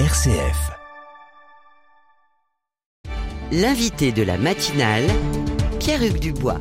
RCF. L'invité de la matinale, Pierre-Hugues Dubois.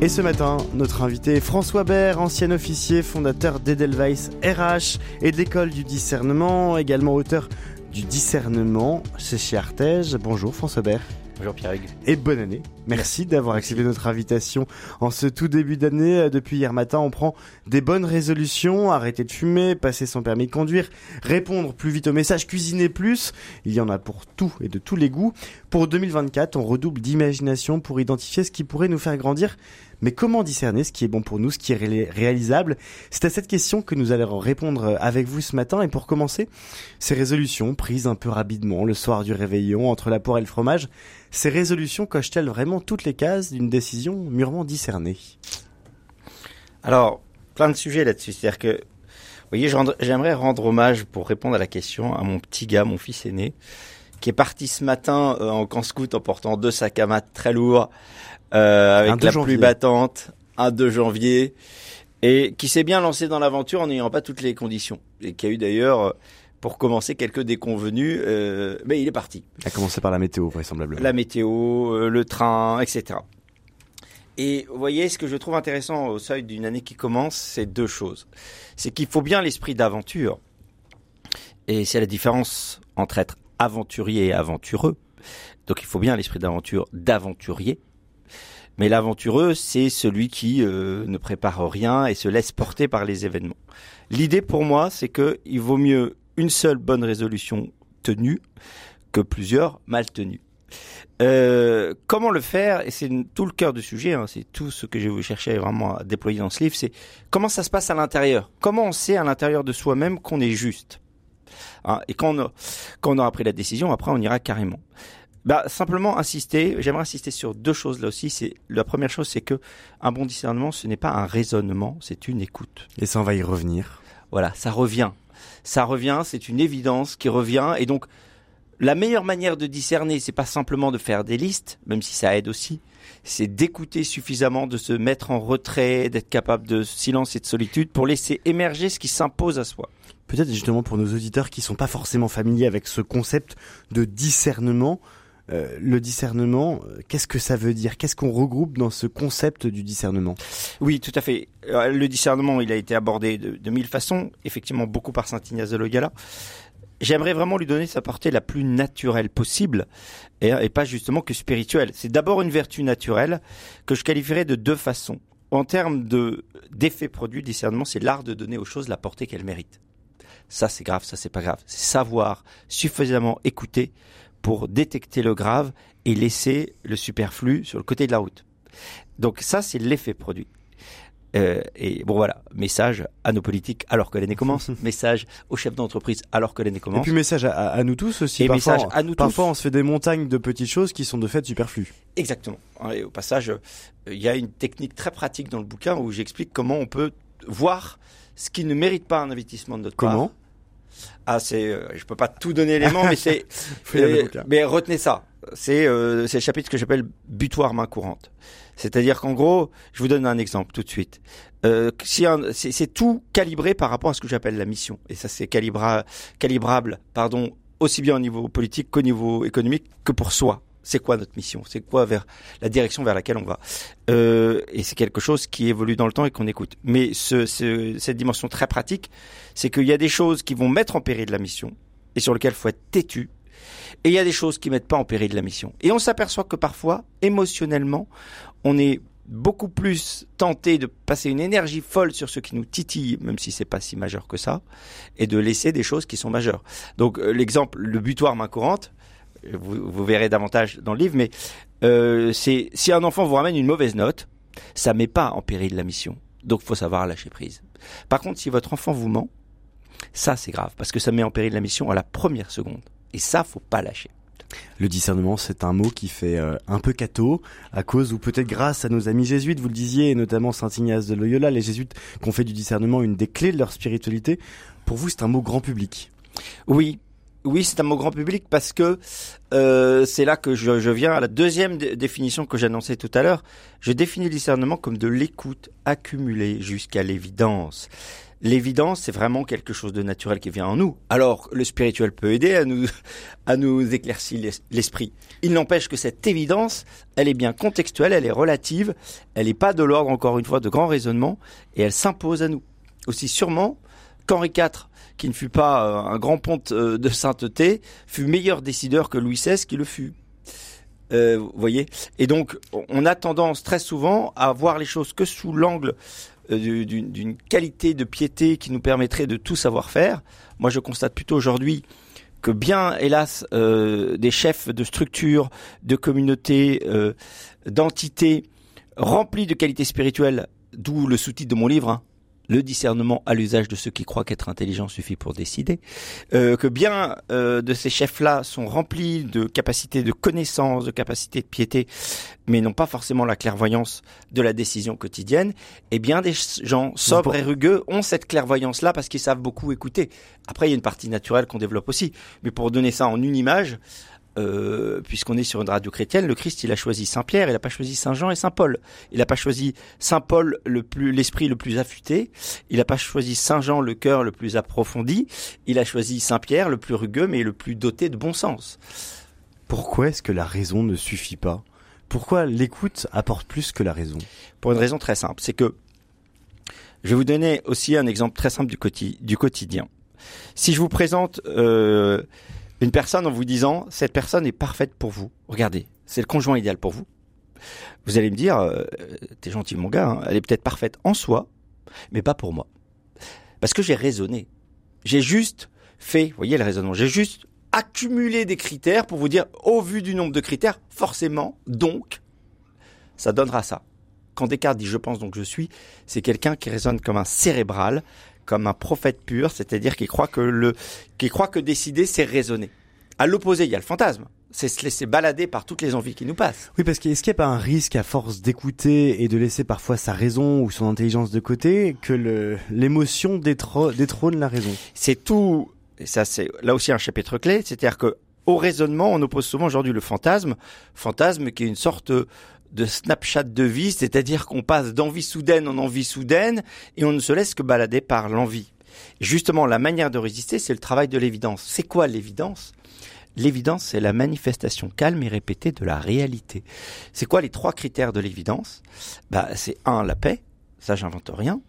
Et ce matin, notre invité est François Bert, ancien officier, fondateur d'Edelweiss RH et de l'école du discernement, également auteur du discernement chez Artege. Bonjour François Bert. Bonjour Pierre-Hugues. Et bonne année. Merci d'avoir accepté notre invitation en ce tout début d'année. Euh, depuis hier matin, on prend des bonnes résolutions, arrêter de fumer, passer son permis de conduire, répondre plus vite aux messages, cuisiner plus. Il y en a pour tout et de tous les goûts. Pour 2024, on redouble d'imagination pour identifier ce qui pourrait nous faire grandir mais comment discerner ce qui est bon pour nous, ce qui est réalisable? C'est à cette question que nous allons répondre avec vous ce matin. Et pour commencer, ces résolutions prises un peu rapidement le soir du réveillon entre la poire et le fromage, ces résolutions cochent-elles vraiment toutes les cases d'une décision mûrement discernée Alors, plein de sujets là-dessus. C'est-à-dire que, vous voyez, j'aimerais rendre hommage pour répondre à la question à mon petit gars, mon fils aîné, qui est parti ce matin euh, en camp scout en portant deux sacs à mat très lourds, euh, avec la pluie battante, un 2 janvier, et qui s'est bien lancé dans l'aventure en n'ayant pas toutes les conditions, et qui a eu d'ailleurs pour commencer quelques déconvenus, euh, mais il est parti. Il a commencé par la météo, vraisemblablement. La météo, euh, le train, etc. Et vous voyez, ce que je trouve intéressant au seuil d'une année qui commence, c'est deux choses. C'est qu'il faut bien l'esprit d'aventure. Et c'est la différence entre être aventurier et aventureux. Donc il faut bien l'esprit d'aventure d'aventurier. Mais l'aventureux, c'est celui qui euh, ne prépare rien et se laisse porter par les événements. L'idée pour moi, c'est que il vaut mieux une seule bonne résolution tenue que plusieurs mal tenues. Euh, comment le faire Et c'est tout le cœur du sujet. Hein, c'est tout ce que je vais chercher vraiment à déployer dans ce livre. C'est comment ça se passe à l'intérieur? Comment on sait à l'intérieur de soi-même qu'on est juste? Hein, et quand on, quand on aura pris la décision, après on ira carrément. Bah, simplement insister, j'aimerais insister sur deux choses là aussi. C'est la première chose, c'est que un bon discernement, ce n'est pas un raisonnement, c'est une écoute. Et ça, on va y revenir. Voilà, ça revient. Ça revient, c'est une évidence qui revient. Et donc, la meilleure manière de discerner, c'est pas simplement de faire des listes, même si ça aide aussi. C'est d'écouter suffisamment, de se mettre en retrait, d'être capable de silence et de solitude pour laisser émerger ce qui s'impose à soi. Peut-être justement pour nos auditeurs qui sont pas forcément familiers avec ce concept de discernement, euh, le discernement, euh, qu'est-ce que ça veut dire? Qu'est-ce qu'on regroupe dans ce concept du discernement? Oui, tout à fait. Le discernement, il a été abordé de, mille façons, effectivement beaucoup par Saint Ignace de Loyola. J'aimerais vraiment lui donner sa portée la plus naturelle possible et, et pas justement que spirituelle. C'est d'abord une vertu naturelle que je qualifierais de deux façons. En termes de d'effet produit, discernement, c'est l'art de donner aux choses la portée qu'elles méritent. Ça, c'est grave, ça, c'est pas grave. C'est savoir suffisamment écouter pour détecter le grave et laisser le superflu sur le côté de la route. Donc ça, c'est l'effet produit. Euh, et bon voilà, message à nos politiques alors que l'année commence, message aux chefs d'entreprise alors que l'année commence. Et puis message à, nous tous aussi. Et parfois, message à nous parfois on se fait des montagnes de petites choses qui sont de fait superflues. Exactement. Et au passage, euh, il y a une technique très pratique dans le bouquin où j'explique comment on peut voir ce qui ne mérite pas un investissement de notre part. Ah, c'est, euh, je peux pas tout donner l'élément, mais c'est, mais retenez ça. C'est, euh, c'est le chapitre que j'appelle butoir main courante. C'est-à-dire qu'en gros, je vous donne un exemple tout de suite. Euh, si c'est, c'est tout calibré par rapport à ce que j'appelle la mission, et ça c'est calibra, calibrable, pardon, aussi bien au niveau politique qu'au niveau économique que pour soi c'est quoi notre mission, c'est quoi vers la direction vers laquelle on va? Euh, et c'est quelque chose qui évolue dans le temps et qu'on écoute. Mais ce, cette dimension très pratique, c'est qu'il y a des choses qui vont mettre en péril la mission et sur lesquelles il faut être têtu. Et il y a des choses qui mettent pas en péril la mission. Et on s'aperçoit que parfois, émotionnellement, on est beaucoup plus tenté de passer une énergie folle sur ce qui nous titille, même si c'est pas si majeur que ça, et de laisser des choses qui sont majeures. Donc euh, l'exemple, le butoir main courante, vous, verrez davantage dans le livre, mais euh, c'est si un enfant vous ramène une mauvaise note, ça met pas en péril la mission. Donc faut savoir lâcher prise. Par contre, si votre enfant vous ment, ça c'est grave parce que ça met en péril la mission à la première seconde. Et ça, faut pas lâcher. Le discernement, c'est un mot qui fait euh, un peu cateau, à cause ou peut-être grâce à nos amis jésuites, vous le disiez, et notamment Saint Ignace de Loyola, les jésuites qui ont fait du discernement une des clés de leur spiritualité. Pour vous, c'est un mot grand public. Oui, oui, c'est un mot grand public parce que euh, c'est là que je, viens à la deuxième définition que j'annonçais tout à l'heure. Je définis le discernement comme de l'écoute accumulée jusqu'à l'évidence. l'évidence, c'est vraiment quelque chose de naturel qui vient en nous. Alors, le spirituel peut aider à nous, à nous éclaircir l'esprit. Il n'empêche que cette évidence, elle est bien contextuelle, elle est relative, elle n'est pas de l'ordre, encore une fois, de grand raisonnement, et elle s'impose à nous. Aussi sûrement qu'Henri IV, qui ne fut pas euh, un grand ponte euh, de sainteté, fut meilleur décideur que Louis XVI qui le fut. Euh, vous voyez Et donc, on a tendance très souvent à voir les choses que sous l'angle d'une qualité de piété qui nous permettrait de tout savoir faire. Moi, je constate plutôt aujourd'hui que bien, hélas, des chefs de structures, de communautés, d'entités remplies de qualités spirituelles, d'où le sous-titre de mon livre, hein, le discernement à l'usage de ceux qui croient qu'être intelligent suffit pour décider, euh, que bien euh, de ces chefs-là sont remplis de capacités de connaissance, de capacités de piété, mais n'ont pas forcément la clairvoyance de la décision quotidienne, et bien des gens sobres et rugueux ont cette clairvoyance-là parce qu'ils savent beaucoup écouter. Après, il y a une partie naturelle qu'on développe aussi, mais pour donner ça en une image, euh, puisqu'on est sur une radio chrétienne, le Christ, il a choisi Saint Pierre, il n'a pas choisi Saint Jean et Saint Paul. Il n'a pas choisi Saint Paul le plus, l'esprit le plus affûté. Il n'a pas choisi Saint Jean le cœur le plus approfondi. Il a choisi Saint Pierre le plus rugueux, mais le plus doté de bon sens. Pourquoi est-ce que la raison ne suffit pas? Pourquoi l'écoute apporte plus que la raison? Pour une raison très simple, c'est que je vais vous donner aussi un exemple très simple du, quotidien. Si je vous présente euh, une personne en vous disant cette personne est parfaite pour vous. Regardez, c'est le conjoint idéal pour vous. Vous allez me dire, euh, t'es gentil mon gars, hein, elle est peut-être parfaite en soi, mais pas pour moi. Parce que j'ai raisonné. J'ai juste fait, vous voyez le raisonnement, j'ai juste accumulé des critères pour vous dire, au vu du nombre de critères, forcément, donc, ça donnera ça. Quand Descartes dit je pense donc je suis, c'est quelqu'un qui raisonne comme un cérébral, comme un prophète pur, c'est-à-dire qui croit que le, qui croit que décider, c'est raisonner. À l'opposé, il y a le fantasme. C'est se laisser balader par toutes les envies qui nous passent. Oui, parce qu'est-ce qu'il n'y a pas un risque à force d'écouter et de laisser parfois sa raison ou son intelligence de côté que l'émotion détrône la raison? C'est tout. Et ça, c'est là aussi un chapitre clé. C'est-à-dire que au raisonnement, on oppose souvent aujourd'hui le fantasme, fantasme qui est une sorte de Snapchat de vie, c'est-à-dire qu'on passe d'envie soudaine en envie soudaine et on ne se laisse que balader par l'envie. Justement, la manière de résister, c'est le travail de l'évidence. C'est quoi l'évidence? L'évidence, c'est la manifestation calme et répétée de la réalité. C'est quoi les trois critères de l'évidence? Bah, c'est un, la paix. Ça, j'invente rien.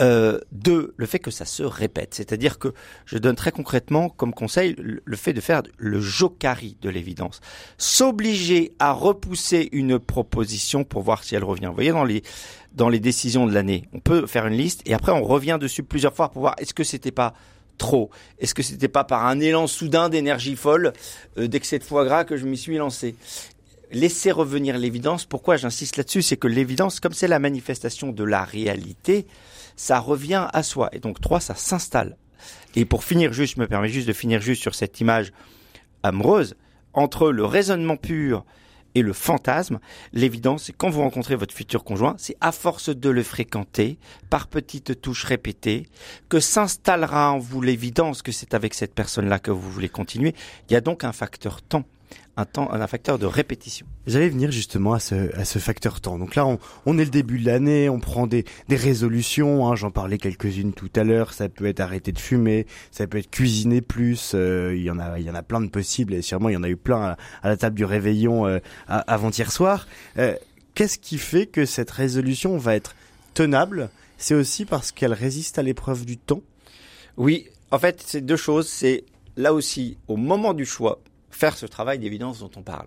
Euh, deux, le fait que ça se répète. C'est-à-dire que je donne très concrètement comme conseil le fait de faire le jokari de l'évidence. S'obliger à repousser une proposition pour voir si elle revient. Vous voyez dans les dans les décisions de l'année, on peut faire une liste et après on revient dessus plusieurs fois pour voir est-ce que c'était pas trop? Est-ce que c'était pas par un élan soudain d'énergie folle euh, d'excès de foie gras que je m'y suis lancé? Laisser revenir l'évidence. Pourquoi j'insiste là-dessus? C'est que l'évidence, comme c'est la manifestation de la réalité, ça revient à soi. Et donc trois, ça s'installe. Et pour finir juste, je me permets juste de finir juste sur cette image amoureuse, entre le raisonnement pur et le fantasme, l'évidence, c'est quand vous rencontrez votre futur conjoint, c'est à force de le fréquenter, par petites touches répétées, que s'installera en vous l'évidence que c'est avec cette personne-là que vous voulez continuer. Il y a donc un facteur temps un temps, un facteur de répétition. J'allais venir justement à ce, à ce facteur temps. Donc là, on, on est le début de l'année, on prend des, des résolutions. Hein, J'en parlais quelques-unes tout à l'heure. Ça peut être arrêter de fumer, ça peut être cuisiner plus. Euh, il y en a, il y en a plein de possibles et sûrement il y en a eu plein à, la table du réveillon euh, avant-hier soir. Euh, Qu'est-ce qui fait que cette résolution va être tenable? C'est aussi parce qu'elle résiste à l'épreuve du temps? Oui, en fait, c'est deux choses. C'est là aussi au moment du choix faire ce travail d'évidence dont on parle.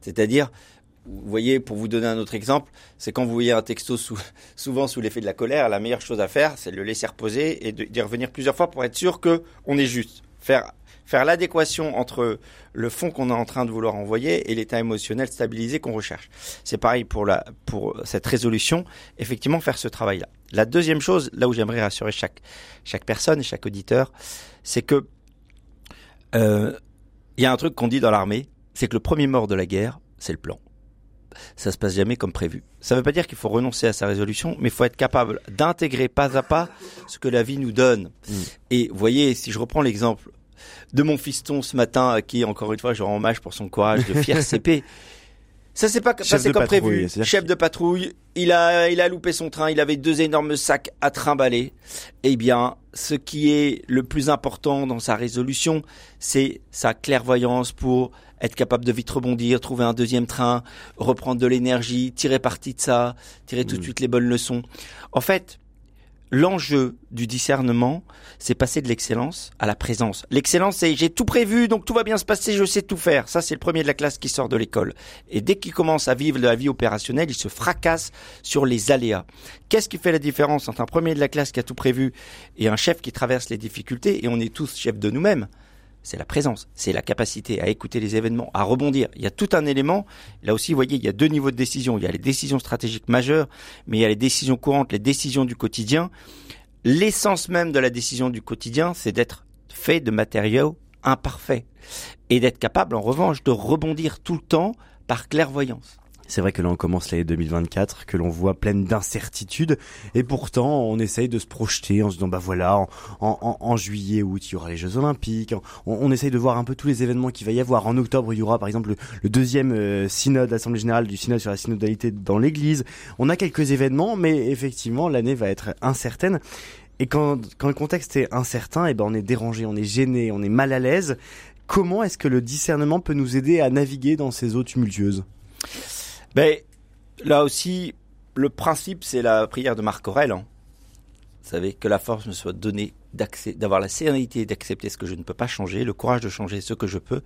C'est-à-dire, vous voyez, pour vous donner un autre exemple, c'est quand vous voyez un texto souvent sous l'effet de la colère, la meilleure chose à faire, c'est de le laisser reposer et d'y revenir plusieurs fois pour être sûr que on est juste. Faire faire l'adéquation entre le fond qu'on est en train de vouloir envoyer et l'état émotionnel stabilisé qu'on recherche. C'est pareil pour la pour cette résolution, effectivement faire ce travail-là. La deuxième chose, là où j'aimerais rassurer chaque chaque personne chaque auditeur, c'est que euh, il y a un truc qu'on dit dans l'armée, c'est que le premier mort de la guerre, c'est le plan. Ça se passe jamais comme prévu. Ça ne veut pas dire qu'il faut renoncer à sa résolution, mais il faut être capable d'intégrer pas à pas ce que la vie nous donne. Mm. Et vous voyez, si je reprends l'exemple de mon fiston ce matin, à qui encore une fois je rends hommage pour son courage de fier CP, Ça s'est pas passé comme prévu. Chef de patrouille, il a, il a loupé son train, il avait deux énormes sacs à trimballer. Eh bien, ce qui est le plus important dans sa résolution, c'est sa clairvoyance pour être capable de vite rebondir, trouver un deuxième train, reprendre de l'énergie, tirer parti de ça, tirer tout de mm. suite les bonnes leçons. En fait, l'enjeu du discernement, c'est passer de l'excellence à la présence. L'excellence, c'est j'ai tout prévu, donc tout va bien se passer, je sais tout faire. Ça, c'est le premier de la classe qui sort de l'école. Et dès qu'il commence à vivre la vie opérationnelle, il se fracasse sur les aléas. Qu'est-ce qui fait la différence entre un premier de la classe qui a tout prévu et un chef qui traverse les difficultés? Et on est tous chefs de nous-mêmes c'est la présence, c'est la capacité à écouter les événements, à rebondir. Il y a tout un élément. Là aussi, vous voyez, il y a deux niveaux de décision. Il y a les décisions stratégiques majeures, mais il y a les décisions courantes, les décisions du quotidien. L'essence même de la décision du quotidien, c'est d'être fait de matériaux imparfaits et d'être capable, en revanche, de rebondir tout le temps par clairvoyance. C'est vrai que là on commence l'année 2024, que l'on voit pleine d'incertitudes, et pourtant on essaye de se projeter en se disant bah voilà, en, en, en juillet, août il y aura les Jeux Olympiques, on, essaye de voir un peu tous les événements qu'il va y avoir. En octobre il y aura par exemple le, deuxième euh, synode, l'Assemblée générale du synode sur la synodalité dans l'Église. On a quelques événements, mais effectivement l'année va être incertaine. Et quand, quand le contexte est incertain, et eh ben on est dérangé, on est gêné, on est mal à l'aise. Comment est-ce que le discernement peut nous aider à naviguer dans ces eaux tumultueuses? Ben, là aussi, le principe, c'est la prière de Marc Aurèle. Hein. Vous savez, que la force me soit donnée d'avoir la sérénité d'accepter ce que je ne peux pas changer, le courage de changer ce que je peux,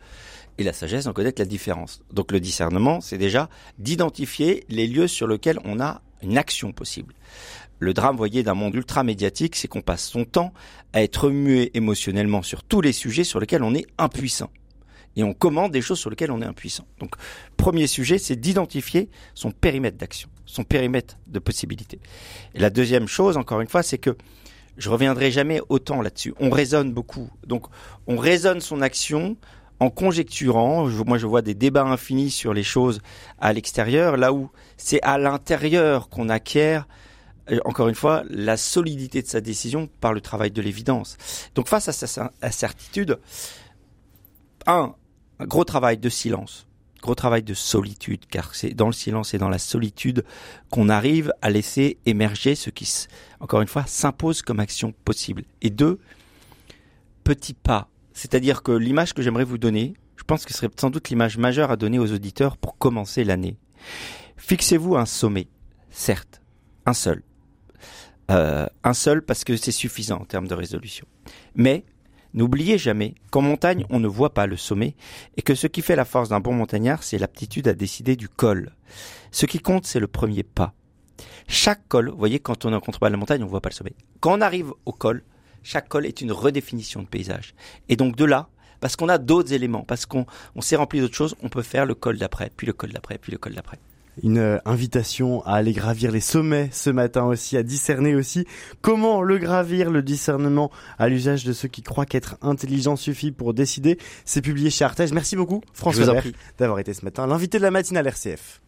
et la sagesse d'en connaître la différence. Donc le discernement, c'est déjà d'identifier les lieux sur lesquels on a une action possible. Le drame, voyez, d'un monde ultra médiatique, c'est qu'on passe son temps à être muet émotionnellement sur tous les sujets sur lesquels on est impuissant et on commande des choses sur lesquelles on est impuissant. Donc, premier sujet, c'est d'identifier son périmètre d'action, son périmètre de possibilité. Et la deuxième chose, encore une fois, c'est que je reviendrai jamais autant là-dessus. On raisonne beaucoup. Donc, on raisonne son action en conjecturant. moi, je vois des débats infinis sur les choses à l'extérieur, là où c'est à l'intérieur qu'on acquiert euh, encore une fois, la solidité de sa décision par le travail de l'évidence. Donc face à sa certitude, un, un gros travail de silence, gros travail de solitude, car c'est dans le silence et dans la solitude qu'on arrive à laisser émerger ce qui, encore une fois, s'impose comme action possible. Et deux, petits pas. C'est-à-dire que l'image que j'aimerais vous donner, je pense que ce serait sans doute l'image majeure à donner aux auditeurs pour commencer l'année. Fixez-vous un sommet, certes, un seul. Euh, un seul parce que c'est suffisant en termes de résolution. Mais N'oubliez jamais qu'en montagne, on ne voit pas le sommet et que ce qui fait la force d'un bon montagnard, c'est l'aptitude à décider du col. Ce qui compte, c'est le premier pas. Chaque col, vous voyez, quand on est en contrebas de la montagne, on ne voit pas le sommet. Quand on arrive au col, chaque col est une redéfinition de paysage. Et donc de là, parce qu'on a d'autres éléments, parce qu'on s'est rempli d'autres choses, on peut faire le col d'après, puis le col d'après, puis le col d'après une euh, invitation à aller gravir les sommets ce matin aussi, à discerner aussi comment le gravir, le discernement à l'usage de ceux qui croient qu'être intelligent suffit pour décider. C'est publié chez Artege. Merci beaucoup François d'avoir été ce matin l'invité de la matinale RCF.